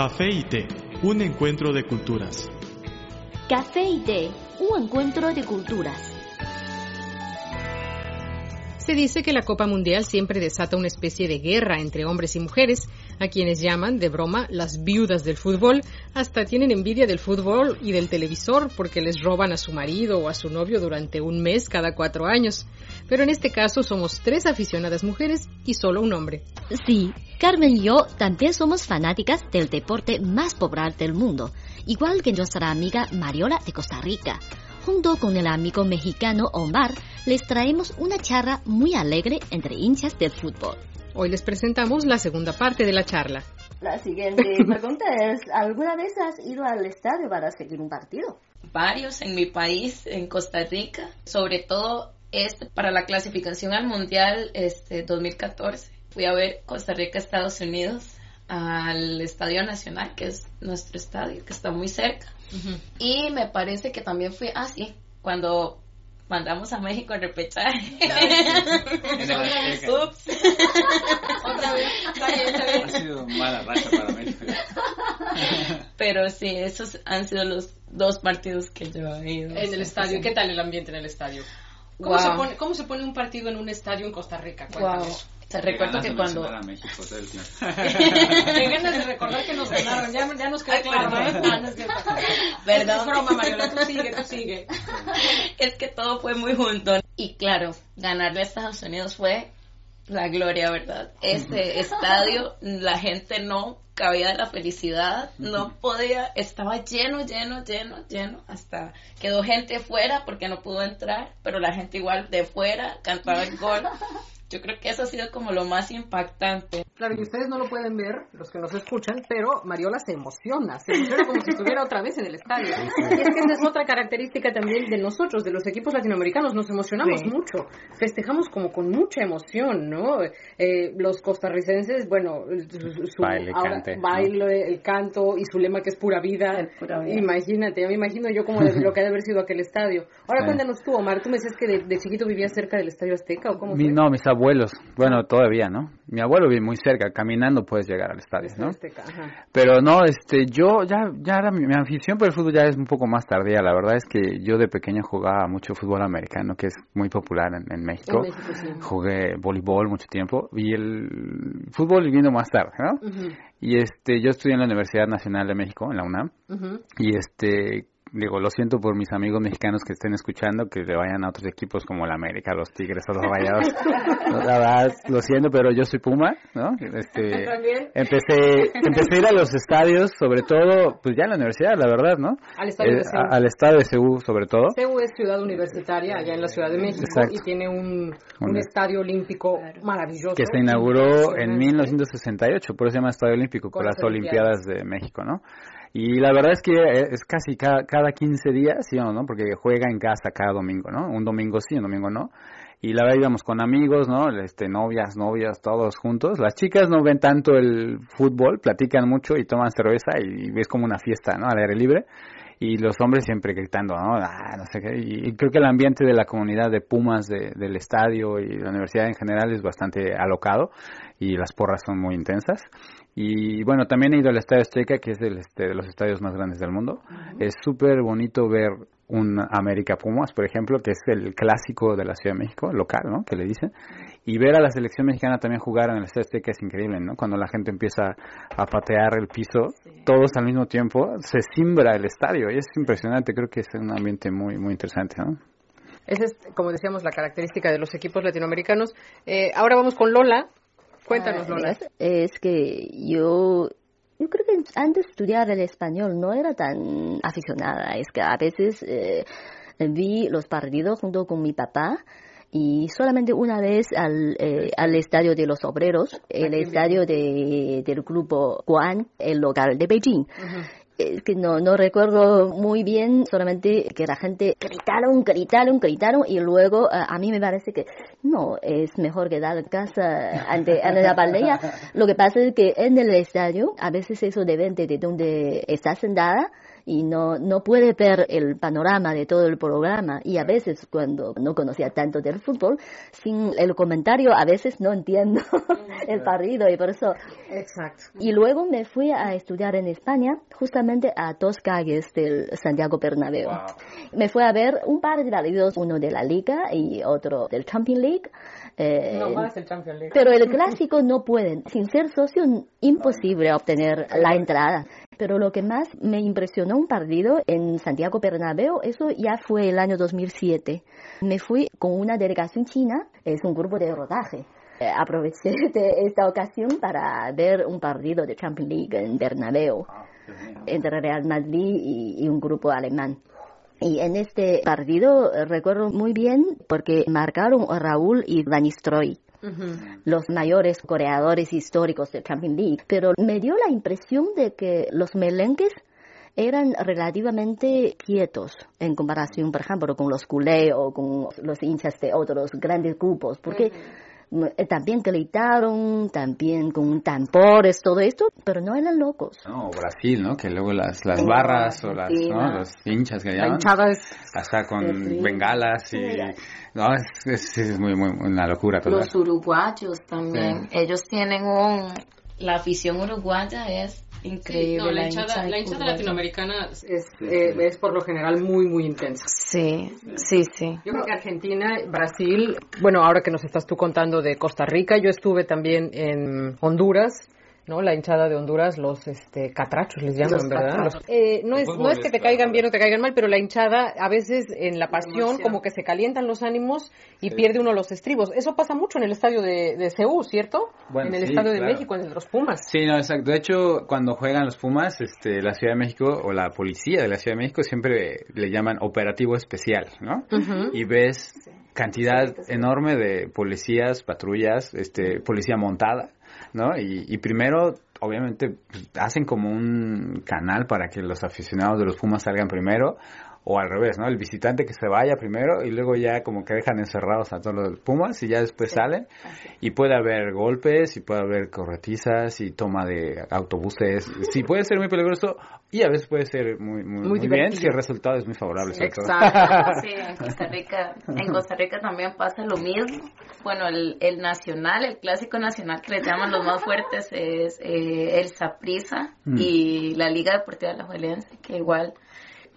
Café y té, un encuentro de culturas. Café y té, un encuentro de culturas. Se dice que la Copa Mundial siempre desata una especie de guerra entre hombres y mujeres, a quienes llaman de broma las viudas del fútbol, hasta tienen envidia del fútbol y del televisor porque les roban a su marido o a su novio durante un mes cada cuatro años. Pero en este caso somos tres aficionadas mujeres y solo un hombre. Sí, Carmen y yo también somos fanáticas del deporte más popular del mundo, igual que nuestra amiga Mariola de Costa Rica. Junto con el amigo mexicano Omar, les traemos una charla muy alegre entre hinchas del fútbol. Hoy les presentamos la segunda parte de la charla. La siguiente pregunta es, ¿alguna vez has ido al estadio para seguir un partido? Varios en mi país, en Costa Rica, sobre todo este, para la clasificación al Mundial este, 2014. Fui a ver Costa Rica, Estados Unidos, al Estadio Nacional, que es nuestro estadio, que está muy cerca. Y me parece que también fui, ah, sí, cuando mandamos a México a repechaje. Ups. Otra vez. Ha sido mala racha para México. Pero sí, esos han sido los dos partidos que yo he ido. En el estadio, ¿qué tal el ambiente en el estadio? ¿Cómo, Wow. se, pone, ¿Cómo se pone un partido en un estadio en Costa Rica? Wow. Te recuerdo que cuando... A México todo el tiempo. Qué ganas de recordar que nos ganaron, ya, ya nos queda Ah, claro. no. Perdón. Es broma, Mariola, tú sigue, tú sigue. es que todo fue muy junto. Y claro, ganarle a Estados Unidos fue la gloria, ¿verdad? Ese estadio, la gente no cabía de la felicidad, no podía, estaba lleno, lleno, lleno, lleno, hasta quedó gente fuera porque no pudo entrar, pero la gente igual de fuera cantaba el gol. Yo creo que eso ha sido como lo más impactante. Claro, y ustedes no lo pueden ver, los que nos escuchan, pero Mariola se emociona, se emociona como si estuviera otra vez en el estadio. Y es que esa es otra característica también de nosotros, de los equipos latinoamericanos, nos emocionamos Sí. mucho, festejamos como con mucha emoción, ¿no? Eh, los costarricenses, bueno, su, su- Baile, ahora, cante, ¿no? baile, el canto y su lema que es pura vida. Pura vida. Imagínate, ya me imagino yo como de lo que ha de haber sido aquel estadio. Ahora Sí. cuéntanos tú, Omar, tú me decías que de, de chiquito vivías cerca del Estadio Azteca o cómo Mi- fue? no, mis abuelos, bueno, todavía, ¿no? Mi abuelo vive muy cerca, caminando puedes llegar al estadio, ¿no? Ajá. Pero no, este, yo ya, ya era mi, mi afición por el fútbol ya es un poco más tardía. La verdad es que yo de pequeño jugaba mucho fútbol americano, que es muy popular en, en México. En México, sí. Jugué voleibol mucho tiempo y el fútbol vino más tarde, ¿no? Y este, yo estudié en la Universidad Nacional de México, en la UNAM, y este, digo, lo siento por mis amigos mexicanos que estén escuchando, que le vayan a otros equipos como la América, los Tigres o los Rayados. No, la verdad, lo siento, pero yo soy Puma, ¿no? Este, También. empecé, empecé a ir a los estadios, sobre todo, pues ya en la universidad, la verdad, ¿no? Al estadio de Eh, Seúl. a- al estadio de Seúl, sobre todo. CEU es ciudad universitaria allá en la Ciudad de México Exacto. y tiene un, un Un- estadio olímpico maravilloso. que se inauguró en Impresionante. 1968, por eso se llama Estadio Olímpico, Con por las las Olimpiadas de México, ¿no? Y la verdad es que eh, es casi cada, cada 15 días, ¿sí o no? Porque juega en casa cada domingo, ¿no? Un domingo sí, un domingo no. Y la verdad íbamos con amigos, ¿no? Este, novias, novias, todos juntos. Las chicas no ven tanto el fútbol, platican mucho y toman cerveza y ves como una fiesta, ¿no? Al aire libre. Y los hombres siempre gritando, ¿no? Ah, no sé qué. Y, creo que el ambiente de la comunidad de Pumas, de- del estadio y la universidad en general es bastante alocado y las porras son muy intensas. Y bueno, también he ido al Estadio Azteca, que es del, este, de los estadios más grandes del mundo. Es súper bonito ver un América Pumas, por ejemplo, que es el clásico de la Ciudad de México, local, ¿no? Que le dicen. Y ver a la selección mexicana también jugar en el Estadio Azteca es increíble, ¿no? Cuando la gente empieza a patear el piso, todos al mismo tiempo, se simbra el estadio y es impresionante. Creo que es un ambiente muy, muy interesante, ¿no? Esa es, como decíamos, la característica de los equipos latinoamericanos. Eh, ahora vamos con Lola. Cuéntanos, Ah, Lola. Es, es que yo, yo creo que antes de estudiar el español no era tan aficionada. Es que a veces eh, vi los partidos junto con mi papá y solamente una vez al, eh, al estadio de los obreros, el estadio de, del grupo Guan, el local de Beijing. Es que no, no recuerdo muy bien, solamente que la gente gritaron, gritaron, gritaron y luego eh, a mí me parece que no, es mejor quedar en casa ante, ante la pandemia. Lo que pasa es que en el estadio a veces eso depende de donde estás sentada y no, no puede ver el panorama de todo el programa y a veces cuando no conocía tanto del fútbol, sin el comentario a veces no entiendo el partido y por eso. Exacto. Y luego me fui a estudiar en España, justamente a dos calles del Santiago Bernabéu. Me fui a ver un par de partidos, uno de la Liga y otro del Champions League. Eh, no más el Champions League. Pero el clásico no pueden. Sin ser socio, imposible obtener la entrada. Pero lo que más me impresionó un partido en Santiago Bernabéu, eso ya fue el año 2007. Me fui con una delegación china, es un grupo de rodaje. Eh, aproveché de esta ocasión para ver un partido de Champions League en Bernabéu ah, entre Real Madrid y un grupo alemán. Y en este partido eh, recuerdo muy bien porque marcaron a Raúl y Van los mayores coreadores históricos de Champions League. Pero me dio la impresión de que los melenques eran relativamente quietos en comparación, por ejemplo, con los culé o con los hinchas de otros grandes grupos, porque eh, también gritaron, también con tambores, todo esto, pero no eran locos. No, Brasil, ¿no? Que luego las, las barras o las, ¿no? los hinchas que llaman. Hasta con bengalas y... No, es, es, muy, muy, una locura todo. Los uruguayos también, ellos tienen un... La afición uruguaya es increíble. la, hinchada, la, hinchada, latinoamericana es, eh, es, por lo general muy, muy intensa. Sí, sí, sí. Yo creo que Argentina, Brasil, bueno, ahora que nos estás tú contando de Costa Rica, yo estuve también en Honduras ¿no? La hinchada de Honduras, los este, catrachos les llaman, ¿verdad? Eh, no, es, no es que te caigan bien o te caigan mal, pero la hinchada a veces en la pasión como que se calientan los ánimos y pierde uno los estribos. Eso pasa mucho en el estadio de, de Ceú, ¿cierto? en el estadio de México, en los Pumas. Sí, no, exacto. De hecho, cuando juegan los Pumas, este, la Ciudad de México o la policía de la Ciudad de México siempre le llaman operativo especial, ¿no? Y ves cantidad enorme de policías, patrullas, este, policía montada ¿no? Y, primero, obviamente, pues, hacen como un canal para que los aficionados de los Pumas salgan primero, o al revés, ¿no? El visitante que se vaya primero y luego ya como que dejan encerrados a todos los Pumas y ya después salen. Y puede haber golpes y puede haber corretizas y toma de autobuses. Sí, puede ser muy peligroso y a veces puede ser muy, muy, bien si el resultado es muy favorable. Exacto. sí, en Costa Rica, en Costa Rica también pasa lo mismo. Bueno, el, el nacional, el clásico nacional que le llaman los más fuertes es eh, el Saprissa mm. y la Liga Deportiva de la Juelense, que igual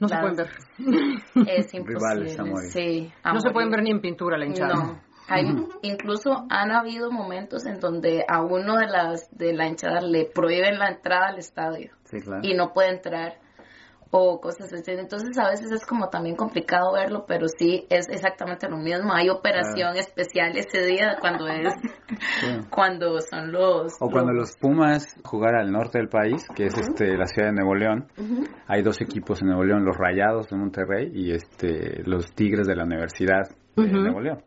no se pueden ver. Es imposible. Sí, no se pueden ver ni en pintura la hinchada. No. Hay, incluso han habido momentos en donde a uno de las de la hinchada le prohíben la entrada al estadio sí, claro. y no puede entrar o cosas así. Entonces a veces es como también complicado verlo, pero sí es exactamente lo mismo. Hay operación especial ese día cuando es cuando son los o cuando los Pumas jugar al norte del país, que es este la ciudad de Nuevo León. Hay dos equipos en Nuevo León, los Rayados de Monterrey y este los Tigres de la Universidad de Nuevo León.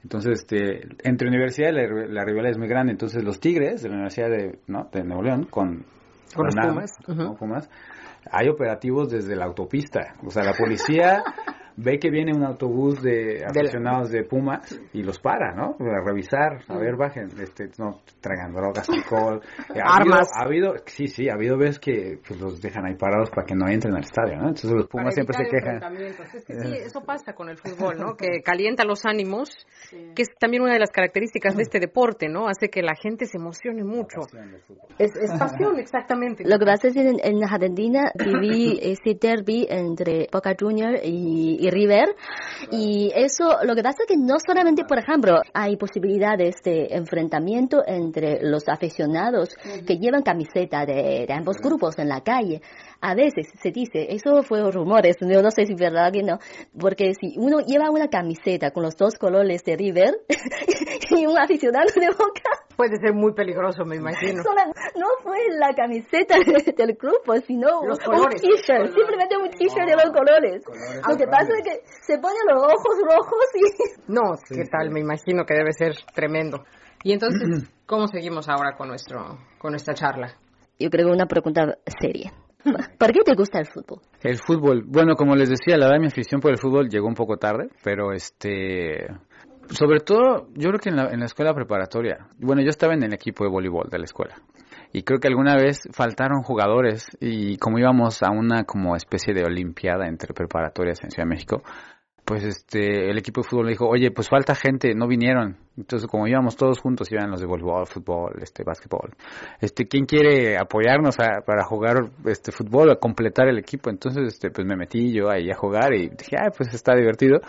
Entonces, este, entre universidades la, rivalidad es muy grande. Entonces, los Tigres de la Universidad de, ¿no? de Nuevo León con, con los Pumas, Pumas hay operativos desde la autopista. O sea, la policía ve que viene un autobús de aficionados de Pumas y los para, ¿no? A revisar, a ver, bajen, este, no traigan drogas, alcohol. Eh, ha Armas. Habido, ha habido, sí, sí, ha habido veces que pues, los dejan ahí parados para que no entren al estadio, ¿no? Entonces los Pumas siempre se quejan. sí, eso pasa con el fútbol, ¿no? Que calienta los ánimos, que es también una de las características de este deporte, ¿no? Hace que la gente se emocione mucho. Es, es, pasión, exactamente. Lo que pasa es que en, en Argentina viví ese derby entre Boca Juniors y River. Y eso, lo que pasa es que no solamente, por ejemplo, hay posibilidades de enfrentamiento entre los aficionados que llevan camiseta de, ambos grupos en la calle. A veces se dice, eso fue rumores, yo no sé si es verdad que no, porque si uno lleva una camiseta con los dos colores de River y un aficionado de Boca, puede ser muy peligroso, me imagino. no fue la camiseta del grupo, sino un t-shirt, simplemente un t-shirt de los colores. Lo que pasa es que se ponen los ojos rojos y... No, ¿qué tal? Me imagino que debe ser tremendo. Y entonces, ¿cómo seguimos ahora con, nuestro, con nuestra charla? Yo creo que una pregunta seria. ¿Por qué te gusta el fútbol? El fútbol, bueno, como les decía, la verdad mi afición por el fútbol llegó un poco tarde, pero este Sobre todo, yo creo que en la, en la escuela preparatoria. Bueno, yo estaba en el equipo de voleibol de la escuela y creo que alguna vez faltaron jugadores y como íbamos a una como especie de olimpiada entre preparatorias en Ciudad de México, pues este el equipo de fútbol le dijo, oye, pues falta gente, no vinieron. Entonces, como íbamos todos juntos, iban los de voleibol, fútbol, este, básquetbol. Este, ¿quién quiere apoyarnos para jugar este fútbol, a completar el equipo? Entonces, este, pues me metí yo ahí a jugar y dije, ah, pues está divertido.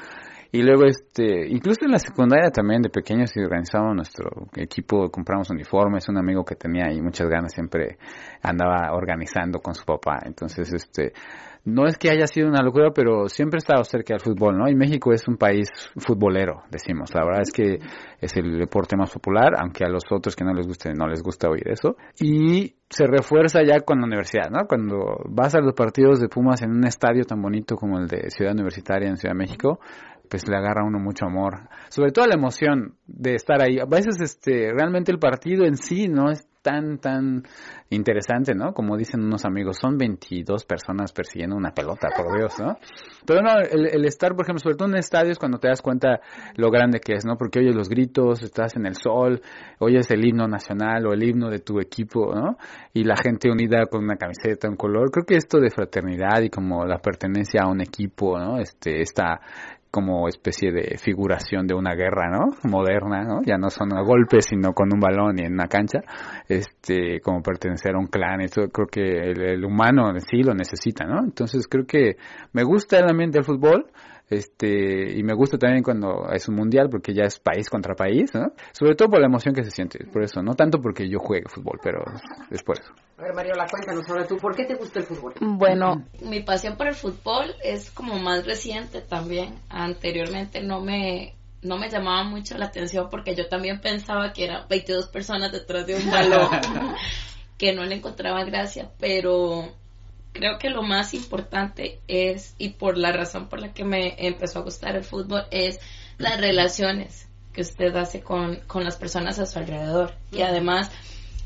Y luego, este, incluso en la secundaria también de pequeños y organizamos nuestro equipo, compramos uniformes, un amigo que tenía ahí muchas ganas siempre andaba organizando con su papá. Entonces, este, no es que haya sido una locura, pero siempre he estado cerca del fútbol, ¿no? Y México es un país futbolero, decimos. La verdad es que es el deporte más popular, aunque a los otros que no les guste, no les gusta oír eso. Y se refuerza ya con la universidad, ¿no? Cuando vas a los partidos de Pumas en un estadio tan bonito como el de Ciudad Universitaria en Ciudad de México, pues le agarra a uno mucho amor. Sobre todo la emoción de estar ahí. A veces este realmente el partido en sí no es tan, tan interesante, ¿no? Como dicen unos amigos, son 22 personas persiguiendo una pelota, por Dios, ¿no? Pero no, el, estar, por ejemplo, sobre todo en estadios, cuando te das cuenta lo grande que es, ¿no? Porque oyes los gritos, estás en el sol, oyes el himno nacional o el himno de tu equipo, ¿no? Y la gente unida con una camiseta, un color. Creo que esto de fraternidad y como la pertenencia a un equipo, ¿no? Este, esta, como especie de figuración de una guerra, ¿no? Moderna, ¿no? Ya no son a golpes, sino con un balón y en una cancha, este, como pertenecer a un clan, eso creo que el, humano sí lo necesita, ¿no? Entonces creo que me gusta el ambiente del fútbol, este y me gusta también cuando es un mundial porque ya es país contra país, ¿no? Sobre todo por la emoción que se siente, por eso, no tanto porque yo juegue fútbol, pero es por eso. A ver, Mariola, cuéntanos ahora tú, ¿por qué te gusta el fútbol? Bueno, mi pasión por el fútbol es como más reciente también. Anteriormente no me no me llamaba mucho la atención porque yo también pensaba que eran 22 personas detrás de un balón que no le encontraba gracia, pero creo que lo más importante es, y por la razón por la que me empezó a gustar el fútbol, es las relaciones que usted hace con, con las personas a su alrededor. Y además,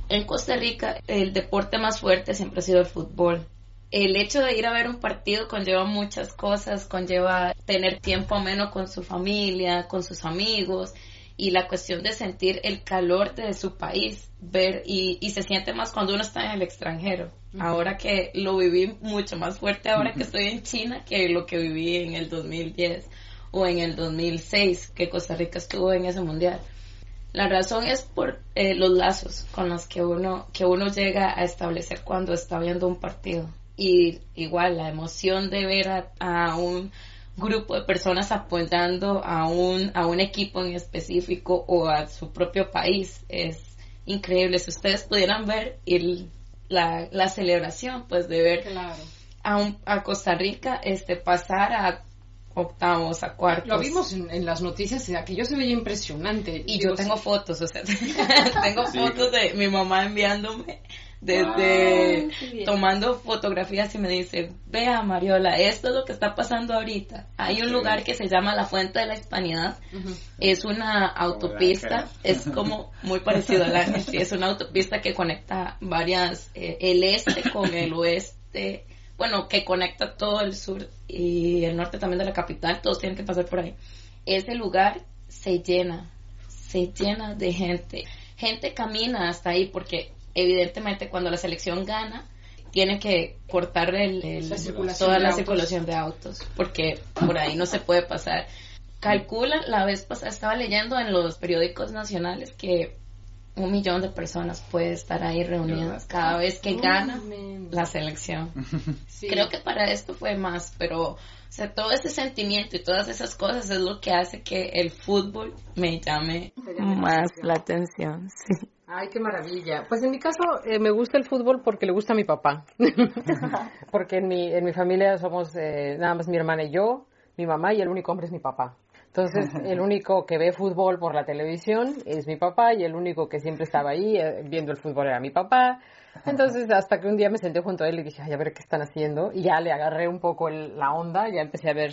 en Costa Rica, el deporte más fuerte siempre ha sido el fútbol. El hecho de ir a ver un partido conlleva muchas cosas, conlleva tener tiempo ameno con su familia, con sus amigos, y la cuestión de sentir el calor de su país, ver y, y se siente más cuando uno está en el extranjero. Ahora que lo viví mucho más fuerte ahora que estoy en China que lo que viví en el 2010 o en el 2006 que Costa Rica estuvo en ese mundial. La razón es por eh, los lazos con los que uno que uno llega a establecer cuando está viendo un partido y igual la emoción de ver a un grupo de personas apoyando a un, a un equipo en específico o a su propio país. Es increíble. Si ustedes pudieran ver el, la, la celebración, pues de ver a, un, a Costa Rica este, pasar a octavos, a cuartos. Lo vimos en, las noticias, aquello se veía impresionante. Y yo tengo fotos, o sea, tengo fotos de mi mamá enviándome desde tomando fotografías y me dice, vea Mariola, esto es lo que está pasando ahorita. Hay un lugar que se llama la Fuente de la Hispanidad, es una autopista, es como muy parecido a la es una autopista que conecta varias, eh, el este con el oeste, bueno, que conecta todo el sur y el norte también de la capital, todos tienen que pasar por ahí. Ese lugar se llena, se llena de gente. Gente camina hasta ahí porque evidentemente cuando la selección gana, tiene que cortar el, toda la circulación de autos, porque por ahí no se puede pasar. Calcula, la vez pasada estaba leyendo en los periódicos nacionales que un millón de personas puede estar ahí reunidas cada vez que gana la selección. Creo que para esto fue más, pero o sea, todo ese sentimiento y todas esas cosas es lo que hace que el fútbol me llame más la atención. Sí. Ay, qué maravilla. Pues en mi caso eh, me gusta el fútbol porque le gusta a mi papá. porque en mi, en mi familia somos eh, nada más mi hermana y yo, mi mamá y el único hombre es mi papá. Entonces, el único que ve fútbol por la televisión es mi papá y el único que siempre estaba ahí eh, viendo el fútbol era mi papá. Entonces, hasta que un día me senté junto a él y dije, ay, a ver qué están haciendo. Y ya le agarré un poco la onda, ya empecé a ver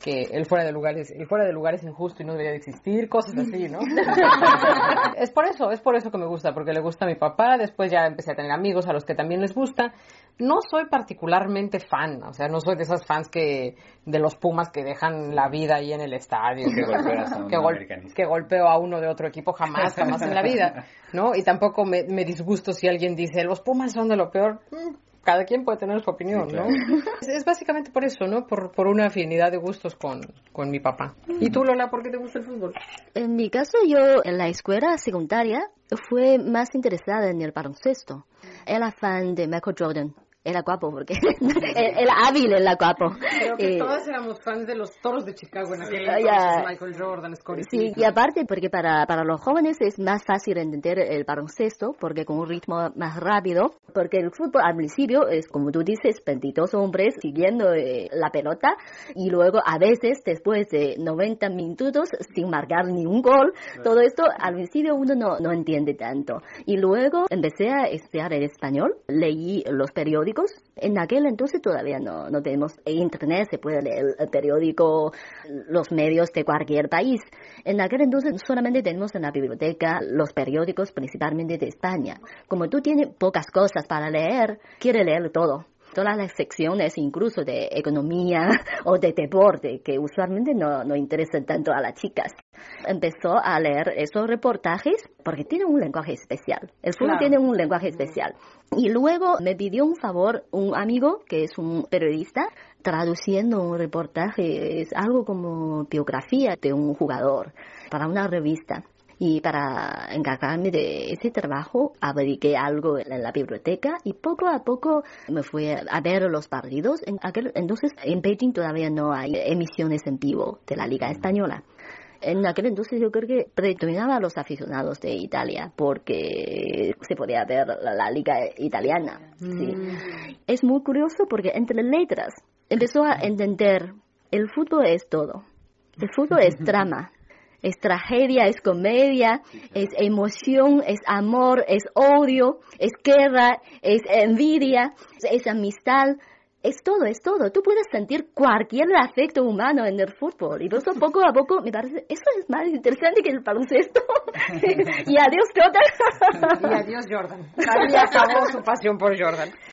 que el fuera de lugar es, el fuera de lugar es injusto y no debería de existir, cosas así, ¿no? es por eso, es por eso que me gusta, porque le gusta a mi papá, después ya empecé a tener amigos a los que también les gusta. No soy particularmente fan, o sea, no soy de esas fans que de los Pumas que dejan la vida ahí en el estadio, que, que, golpeo a uno de otro equipo jamás, jamás en la vida, ¿no? Y tampoco me, me disgusto si alguien dice, los Pumas son de lo peor, mm, cada quien puede tener su opinión, ¿no? Es, básicamente por eso, ¿no? Por, por una afinidad de gustos con, con mi papá. ¿Y tú, Lola, por qué te gusta el fútbol? En mi caso, yo en la escuela secundaria fue más interesada en el baloncesto. Era fan de Michael Jordan era guapo porque era hábil en la guapo. Creo que eh, todas éramos fans de los toros de Chicago en aquel entonces, Michael Jordan, Scottie Sí, y aparte porque para, para los jóvenes es más fácil entender el baloncesto porque con un ritmo más rápido, porque el fútbol al principio es como tú dices, 22 hombres siguiendo eh, la pelota y luego a veces después de 90 minutos sin marcar ni un gol, todo esto al principio uno no, no entiende tanto. Y luego empecé a estudiar el español, leí los periódicos en aquel entonces todavía no, no tenemos internet, se puede leer el periódico, los medios de cualquier país. En aquel entonces solamente tenemos en la biblioteca los periódicos principalmente de España. Como tú tienes pocas cosas para leer, quiere leer todo todas las secciones, incluso de economía o de deporte, que usualmente no, no interesan tanto a las chicas. Empezó a leer esos reportajes porque tiene un lenguaje especial. El fútbol tiene un lenguaje especial. Y luego me pidió un favor un amigo que es un periodista traduciendo un reportaje, es algo como biografía de un jugador para una revista. Y para encargarme de ese trabajo, averigué algo en la biblioteca y poco a poco me fui a ver los partidos. En aquel, entonces, en Beijing todavía no hay emisiones en vivo de la Liga Española. En aquel entonces yo creo que predominaba a los aficionados de Italia porque se podía ver la, liga italiana. Mm. Es muy curioso porque entre letras empezó a entender el fútbol es todo. El fútbol es drama, es tragedia, es comedia, es emoción, es amor, es odio, es guerra, es envidia, es amistad, es todo, es todo. Tú puedes sentir cualquier afecto humano en el fútbol. Y eso poco a poco me parece, eso es más interesante que el baloncesto. y adiós, Jordan. y adiós, Jordan. Ahí acabó su pasión por Jordan.